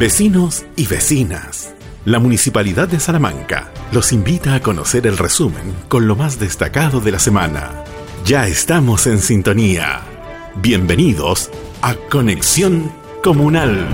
Vecinos y vecinas. La Municipalidad de Salamanca los invita a conocer el resumen con lo más destacado de la semana. Ya estamos en sintonía. Bienvenidos a Conexión Comunal.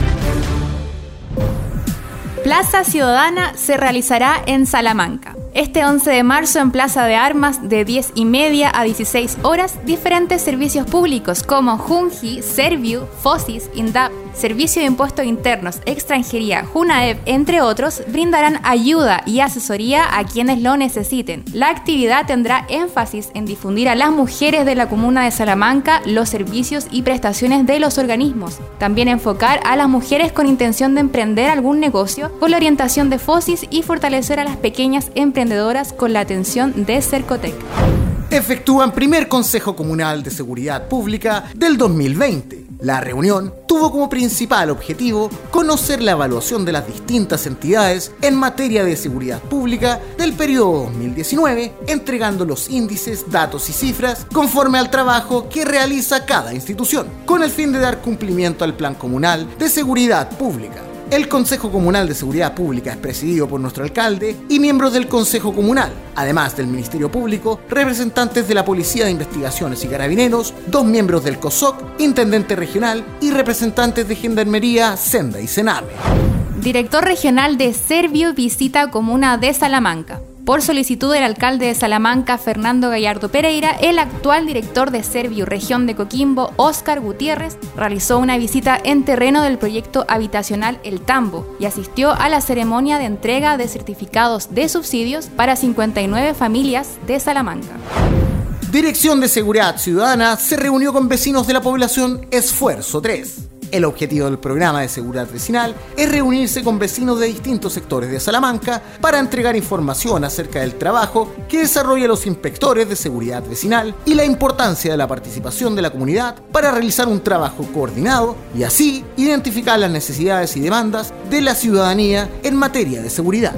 Plaza Ciudadana se realizará en Salamanca. Este 11 de marzo en Plaza de Armas de 10 y media a 16 horas, diferentes servicios públicos como Junji, Serviu, Fosis, INDAP, Servicio de Impuestos Internos, Extranjería, JUNAEP, entre otros, brindarán ayuda y asesoría a quienes lo necesiten. La actividad tendrá énfasis en difundir a las mujeres de la comuna de Salamanca los servicios y prestaciones de los organismos. También enfocar a las mujeres con intención de emprender algún negocio con la orientación de FOSIS y fortalecer a las pequeñas emprendedoras con la atención de Cercotec. Efectúan primer Consejo Comunal de Seguridad Pública del 2020 la reunión tuvo como principal objetivo conocer la evaluación de las distintas entidades en materia de seguridad pública del periodo 2019, entregando los índices, datos y cifras conforme al trabajo que realiza cada institución, con el fin de dar cumplimiento al Plan Comunal de Seguridad Pública. El Consejo Comunal de Seguridad Pública es presidido por nuestro alcalde y miembros del Consejo Comunal, además del Ministerio Público, representantes de la Policía de Investigaciones y Carabineros, dos miembros del COSOC, intendente regional y representantes de Gendarmería, Senda y Sename. Director regional de Servio visita comuna de Salamanca. Por solicitud del alcalde de Salamanca, Fernando Gallardo Pereira, el actual director de Servio Región de Coquimbo, Óscar Gutiérrez, realizó una visita en terreno del proyecto habitacional El Tambo y asistió a la ceremonia de entrega de certificados de subsidios para 59 familias de Salamanca. Dirección de Seguridad Ciudadana se reunió con vecinos de la población Esfuerzo 3 el objetivo del programa de seguridad vecinal es reunirse con vecinos de distintos sectores de Salamanca para entregar información acerca del trabajo que desarrollan los inspectores de seguridad vecinal y la importancia de la participación de la comunidad para realizar un trabajo coordinado y así identificar las necesidades y demandas de la ciudadanía en materia de seguridad.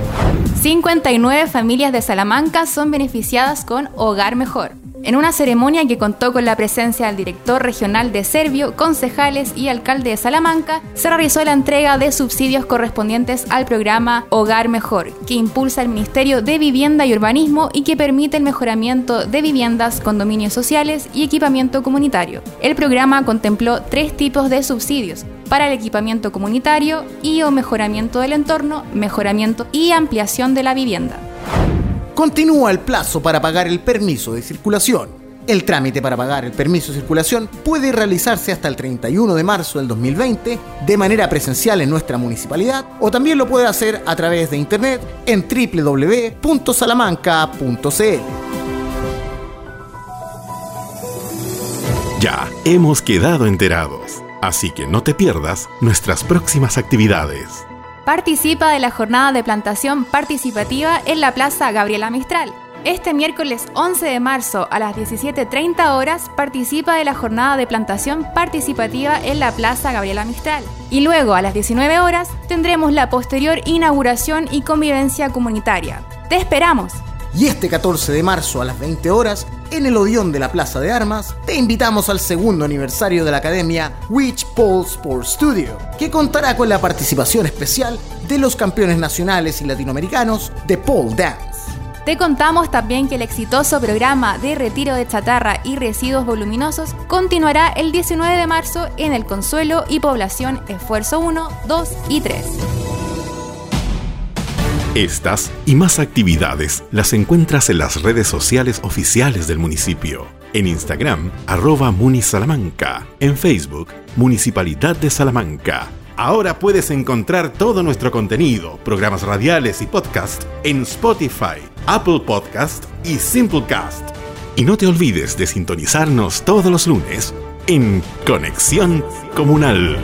59 familias de Salamanca son beneficiadas con Hogar Mejor en una ceremonia que contó con la presencia del director regional de Servio, concejales y alcalde de Salamanca, se realizó la entrega de subsidios correspondientes al programa Hogar Mejor, que impulsa el Ministerio de Vivienda y Urbanismo y que permite el mejoramiento de viviendas, condominios sociales y equipamiento comunitario. El programa contempló tres tipos de subsidios, para el equipamiento comunitario y o mejoramiento del entorno, mejoramiento y ampliación de la vivienda continúa el plazo para pagar el permiso de circulación. El trámite para pagar el permiso de circulación puede realizarse hasta el 31 de marzo del 2020 de manera presencial en nuestra municipalidad o también lo puede hacer a través de internet en www.salamanca.cl. Ya hemos quedado enterados, así que no te pierdas nuestras próximas actividades participa de la jornada de plantación participativa en la Plaza Gabriela Mistral. Este miércoles 11 de marzo a las 17.30 horas participa de la jornada de plantación participativa en la Plaza Gabriela Mistral. Y luego a las 19 horas tendremos la posterior inauguración y convivencia comunitaria. ¡Te esperamos! Y este 14 de marzo a las 20 horas, en el Odeón de la Plaza de Armas, te invitamos al segundo aniversario de la Academia Witch Pole Sports Studio, que contará con la participación especial de los campeones nacionales y latinoamericanos de pole dance. Te contamos también que el exitoso programa de retiro de chatarra y residuos voluminosos continuará el 19 de marzo en el Consuelo y Población Esfuerzo 1, 2 y 3. Estas y más actividades las encuentras en las redes sociales oficiales del municipio. En Instagram, arroba Munisalamanca. En Facebook, Municipalidad de Salamanca. Ahora puedes encontrar todo nuestro contenido, programas radiales y podcast en Spotify, Apple Podcast y Simplecast. Y no te olvides de sintonizarnos todos los lunes en Conexión Comunal.